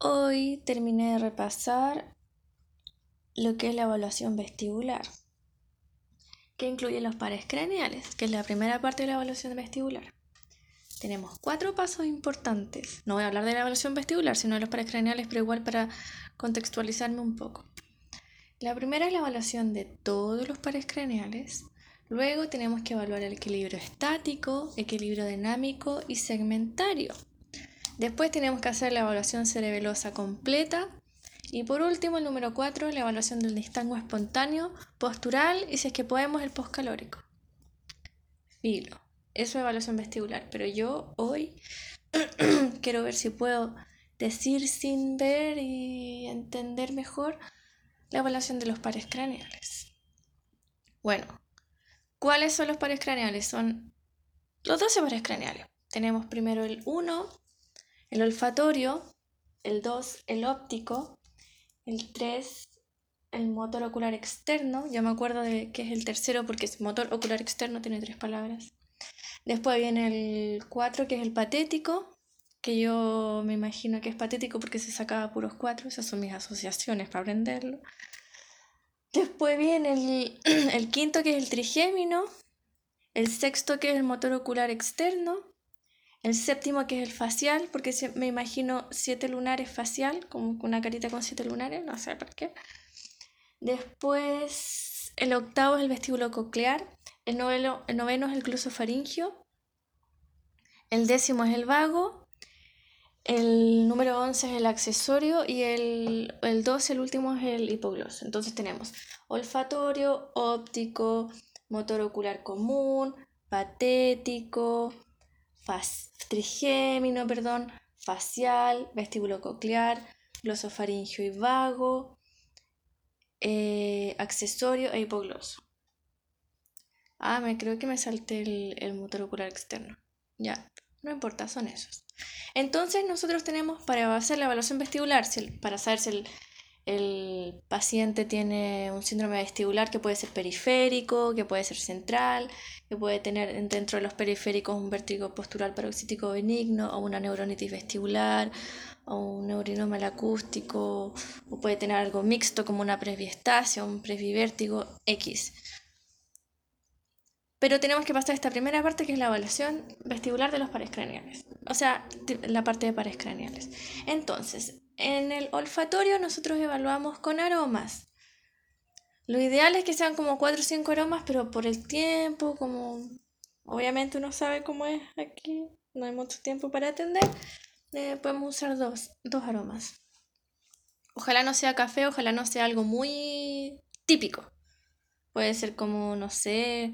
Hoy terminé de repasar lo que es la evaluación vestibular, que incluye los pares craneales, que es la primera parte de la evaluación vestibular. Tenemos cuatro pasos importantes. No voy a hablar de la evaluación vestibular, sino de los pares craneales, pero igual para contextualizarme un poco. La primera es la evaluación de todos los pares craneales. Luego tenemos que evaluar el equilibrio estático, equilibrio dinámico y segmentario. Después tenemos que hacer la evaluación cerebelosa completa. Y por último, el número 4, la evaluación del distango espontáneo, postural y si es que podemos el postcalórico. Filo. Eso es evaluación vestibular. Pero yo hoy quiero ver si puedo decir sin ver y entender mejor la evaluación de los pares craneales. Bueno, ¿cuáles son los pares craneales? Son los 12 pares craneales. Tenemos primero el 1, el olfatorio, el 2 el óptico, el 3 el motor ocular externo, yo me acuerdo de que es el tercero porque es motor ocular externo, tiene tres palabras. Después viene el 4 que es el patético, que yo me imagino que es patético porque se sacaba puros cuatro, esas son mis asociaciones para aprenderlo. Después viene el, el quinto que es el trigémino, el sexto que es el motor ocular externo, el séptimo que es el facial, porque me imagino siete lunares facial, como una carita con siete lunares, no sé por qué. Después el octavo es el vestíbulo coclear, el noveno, el noveno es el glosofaringio, el décimo es el vago, el número 11 es el accesorio y el, el 12, el último, es el hipogloso. Entonces tenemos olfatorio, óptico, motor ocular común, patético, trigémino, perdón, facial, vestíbulo coclear, glosofaringio y vago, eh, accesorio e hipogloso. Ah, me creo que me salté el, el motor ocular externo. Ya, no importa, son esos. Entonces nosotros tenemos para hacer la evaluación vestibular, para saber si el, el paciente tiene un síndrome vestibular que puede ser periférico, que puede ser central, que puede tener dentro de los periféricos un vértigo postural paroxítico benigno o una neuronitis vestibular o un neurinoma acústico o puede tener algo mixto como una presbiestasia, un presbivértigo X. Pero tenemos que pasar esta primera parte que es la evaluación vestibular de los pares craneales, o sea, la parte de pares craneales. Entonces, en el olfatorio nosotros evaluamos con aromas. Lo ideal es que sean como 4 o 5 aromas, pero por el tiempo, como obviamente uno sabe cómo es aquí, no hay mucho tiempo para atender, eh, podemos usar dos, dos aromas. Ojalá no sea café, ojalá no sea algo muy típico. Puede ser como, no sé,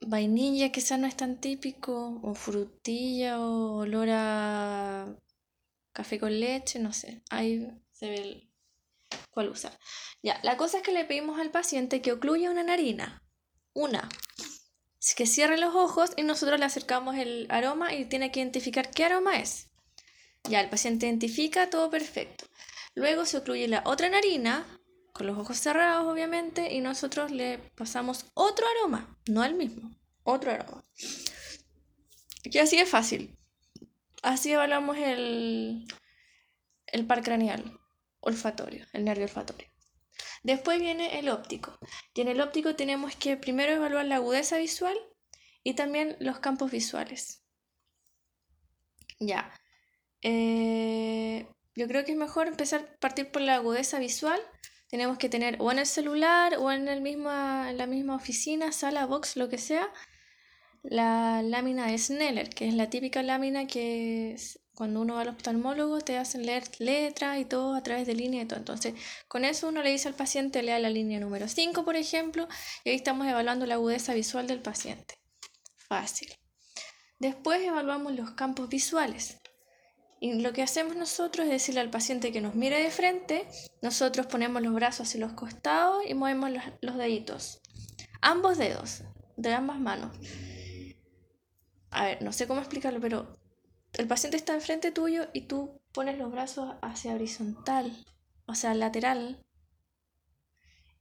vainilla, quizás no es tan típico, o frutilla, o olor a café con leche, no sé, ahí se ve cuál usar. Ya, la cosa es que le pedimos al paciente que ocluya una narina, una, que cierre los ojos y nosotros le acercamos el aroma y tiene que identificar qué aroma es. Ya, el paciente identifica, todo perfecto. Luego se ocluye la otra narina, con los ojos cerrados obviamente, y nosotros le pasamos otro aroma, no el mismo, otro aroma. Y así es fácil. Así evaluamos el, el par craneal olfatorio, el nervio olfatorio. Después viene el óptico. Y en el óptico tenemos que primero evaluar la agudeza visual y también los campos visuales. Ya. Eh, yo creo que es mejor empezar a partir por la agudeza visual. Tenemos que tener o en el celular o en, el misma, en la misma oficina, sala, box, lo que sea, la lámina de Sneller, que es la típica lámina que cuando uno va al oftalmólogo te hacen leer letras y todo a través de línea y todo. Entonces, con eso uno le dice al paciente, lea la línea número 5, por ejemplo, y ahí estamos evaluando la agudeza visual del paciente. Fácil. Después evaluamos los campos visuales. Y lo que hacemos nosotros es decirle al paciente que nos mire de frente, nosotros ponemos los brazos hacia los costados y movemos los, los deditos. Ambos dedos, de ambas manos a ver, no sé cómo explicarlo, pero el paciente está enfrente tuyo y tú pones los brazos hacia horizontal, o sea, lateral,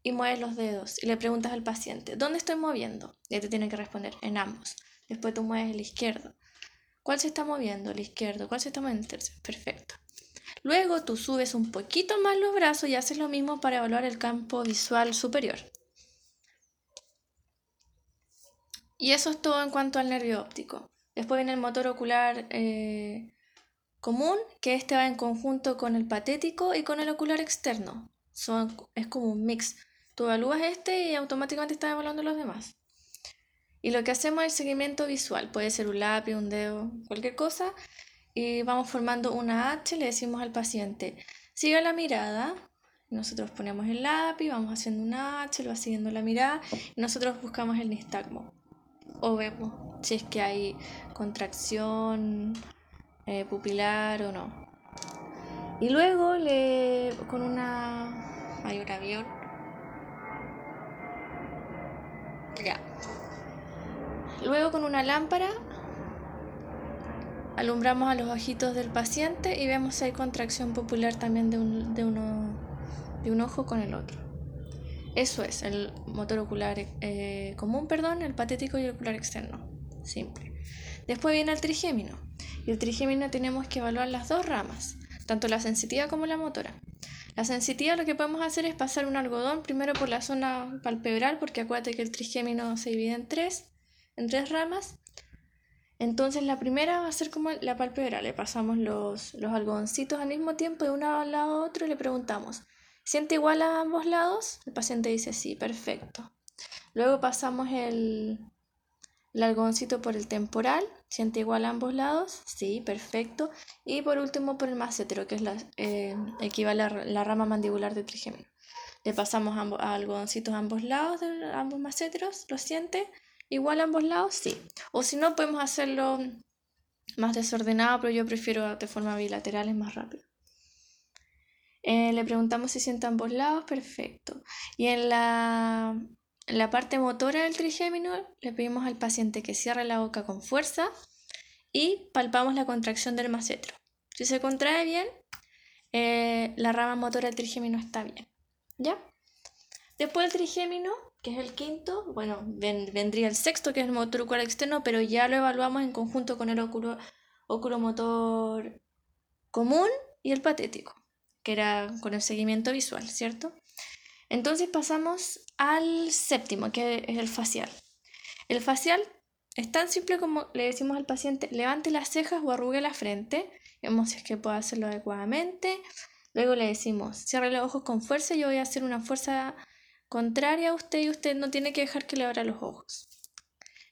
y mueves los dedos y le preguntas al paciente, ¿dónde estoy moviendo? Y te tiene que responder, en ambos. Después tú mueves el izquierdo. ¿Cuál se está moviendo? El izquierdo. ¿Cuál se está moviendo? El tercero. Perfecto. Luego tú subes un poquito más los brazos y haces lo mismo para evaluar el campo visual superior. Y eso es todo en cuanto al nervio óptico. Después viene el motor ocular eh, común, que este va en conjunto con el patético y con el ocular externo. Son, es como un mix. Tú evalúas este y automáticamente estás evaluando los demás. Y lo que hacemos es seguimiento visual. Puede ser un lápiz, un dedo, cualquier cosa. Y vamos formando una H, le decimos al paciente, siga la mirada. Nosotros ponemos el lápiz, vamos haciendo una H, lo va siguiendo la mirada nosotros buscamos el nistagmo o vemos si es que hay contracción eh, pupilar o no. Y luego le con una hay un avión. Ya. Luego con una lámpara alumbramos a los ojitos del paciente y vemos si hay contracción pupilar también de un, de uno, de un ojo con el otro. Eso es el motor ocular eh, común, perdón, el patético y el ocular externo. Simple. Después viene el trigémino. Y el trigémino tenemos que evaluar las dos ramas, tanto la sensitiva como la motora. La sensitiva lo que podemos hacer es pasar un algodón primero por la zona palpebral, porque acuérdate que el trigémino se divide en tres, en tres ramas. Entonces la primera va a ser como la palpebral. Le pasamos los, los algodoncitos al mismo tiempo de un lado a otro y le preguntamos, ¿Siente igual a ambos lados? El paciente dice sí, perfecto. Luego pasamos el, el algodoncito por el temporal. ¿Siente igual a ambos lados? Sí, perfecto. Y por último por el macétero, que es la, eh, equivale a la rama mandibular de trigémino. Le pasamos ambos, algodoncitos a ambos lados de ambos macéteros. ¿Lo siente? ¿Igual a ambos lados? Sí. O si no, podemos hacerlo más desordenado, pero yo prefiero de forma bilateral, es más rápido. Eh, le preguntamos si siente ambos lados, perfecto. Y en la, la parte motora del trigémino le pedimos al paciente que cierre la boca con fuerza y palpamos la contracción del macetro. Si se contrae bien, eh, la rama motora del trigémino está bien. ¿Ya? Después del trigémino, que es el quinto, bueno, vendría el sexto, que es el motor ocular externo, pero ya lo evaluamos en conjunto con el oculomotor común y el patético que era con el seguimiento visual, ¿cierto? Entonces pasamos al séptimo, que es el facial. El facial es tan simple como le decimos al paciente, levante las cejas o arrugue la frente, vemos si es que puede hacerlo adecuadamente. Luego le decimos, cierre los ojos con fuerza, yo voy a hacer una fuerza contraria a usted y usted no tiene que dejar que le abra los ojos.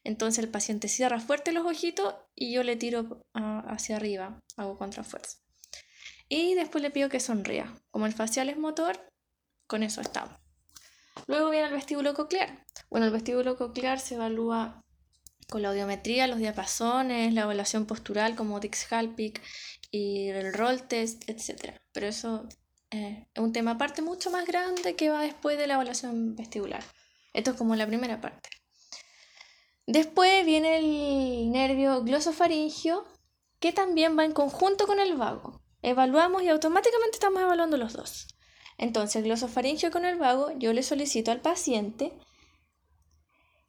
Entonces el paciente cierra fuerte los ojitos y yo le tiro ah, hacia arriba, hago contrafuerza. Y después le pido que sonría. Como el facial es motor, con eso estamos. Luego viene el vestíbulo coclear. Bueno, el vestíbulo coclear se evalúa con la audiometría, los diapasones, la evaluación postural como Dix-Hallpike y el roll test, etc. Pero eso eh, es un tema aparte mucho más grande que va después de la evaluación vestibular. Esto es como la primera parte. Después viene el nervio glosofaringio, que también va en conjunto con el vago. Evaluamos y automáticamente estamos evaluando los dos. Entonces, glosofaringio con el vago, yo le solicito al paciente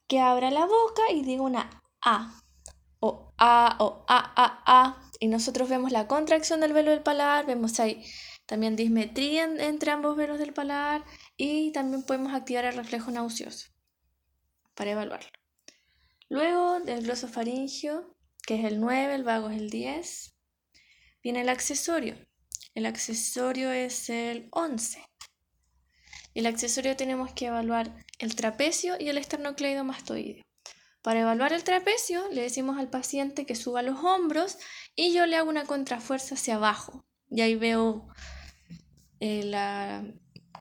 que abra la boca y diga una A. O A, o A, A, A. Y nosotros vemos la contracción del velo del paladar, vemos ahí también dismetría entre ambos velos del paladar y también podemos activar el reflejo nauseoso para evaluarlo. Luego del glosofaringio, que es el 9, el vago es el 10, Viene el accesorio. El accesorio es el 11. El accesorio tenemos que evaluar el trapecio y el esternocleidomastoideo. Para evaluar el trapecio, le decimos al paciente que suba los hombros y yo le hago una contrafuerza hacia abajo. Y ahí veo eh, la,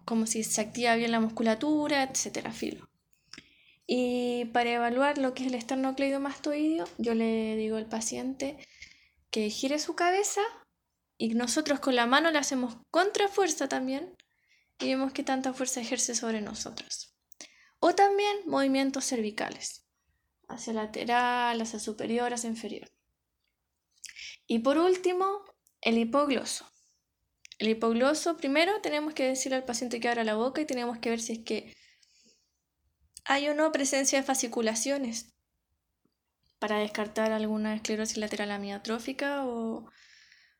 como si se activa bien la musculatura, etcétera, filo. Y para evaluar lo que es el esternocleidomastoideo, yo le digo al paciente que gire su cabeza y nosotros con la mano le hacemos contrafuerza también y vemos que tanta fuerza ejerce sobre nosotros. O también movimientos cervicales, hacia lateral, hacia superior, hacia inferior. Y por último, el hipogloso. El hipogloso, primero tenemos que decirle al paciente que abra la boca y tenemos que ver si es que hay o no presencia de fasciculaciones para descartar alguna esclerosis lateral amiotrófica o,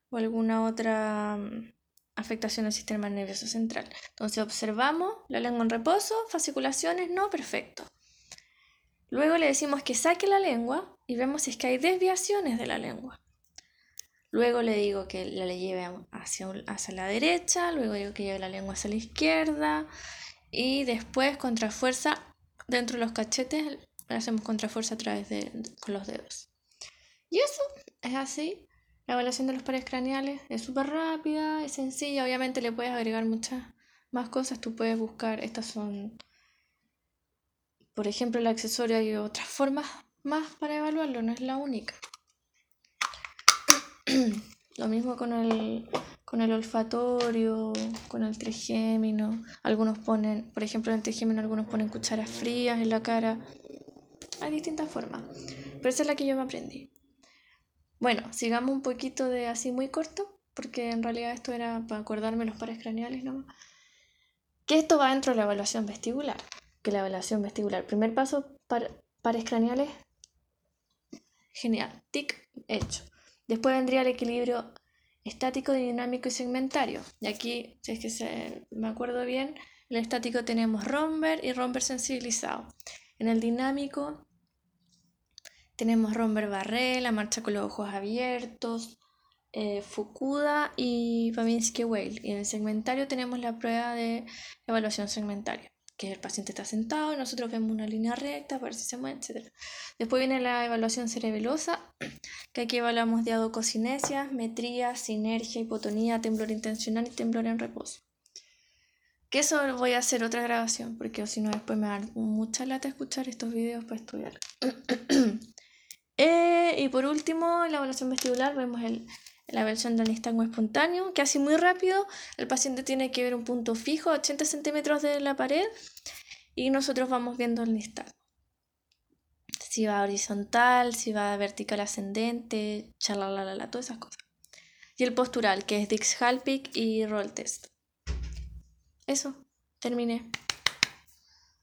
o alguna otra mm, afectación del sistema nervioso central. Entonces observamos la lengua en reposo, fasciculaciones, no, perfecto. Luego le decimos que saque la lengua y vemos si es que hay desviaciones de la lengua. Luego le digo que la le lleve hacia, hacia la derecha, luego digo que lleve la lengua hacia la izquierda y después contrafuerza dentro de los cachetes, hacemos contrafuerza a través de con los dedos. Y eso es así. La evaluación de los pares craneales es súper rápida, es sencilla, obviamente le puedes agregar muchas más cosas, tú puedes buscar, estas son, por ejemplo, el accesorio, hay otras formas más para evaluarlo, no es la única. Lo mismo con el, con el olfatorio, con el trigémino. Algunos ponen, por ejemplo, en el trigémino algunos ponen cucharas frías en la cara. Hay distintas formas, pero esa es la que yo me aprendí. Bueno, sigamos un poquito de así muy corto, porque en realidad esto era para acordarme los pares craneales nomás. Que esto va dentro de la evaluación vestibular. Que la evaluación vestibular, primer paso, pares craneales, genial, tic, hecho. Después vendría el equilibrio estático, dinámico y segmentario. Y aquí, si es que se, me acuerdo bien, en el estático tenemos romper y romper sensibilizado. En el dinámico tenemos romper barré, la marcha con los ojos abiertos, eh, Fukuda y Babinski Whale. Y en el segmentario tenemos la prueba de evaluación segmentaria que el paciente está sentado nosotros vemos una línea recta para ver si se mueve, etc. Después viene la evaluación cerebelosa, que aquí evaluamos diadococinesia, metría, sinergia, hipotonía, temblor intencional y temblor en reposo. Que eso voy a hacer otra grabación, porque si no después me da mucha lata escuchar estos videos para estudiar. Eh, y por último, en la evaluación vestibular vemos el, la versión del nistagmo espontáneo, que así muy rápido el paciente tiene que ver un punto fijo a 80 centímetros de la pared y nosotros vamos viendo el nistagmo. Si va horizontal, si va vertical ascendente, chalalala, todas esas cosas. Y el postural, que es Dix Halpic y Roll Test. Eso, terminé.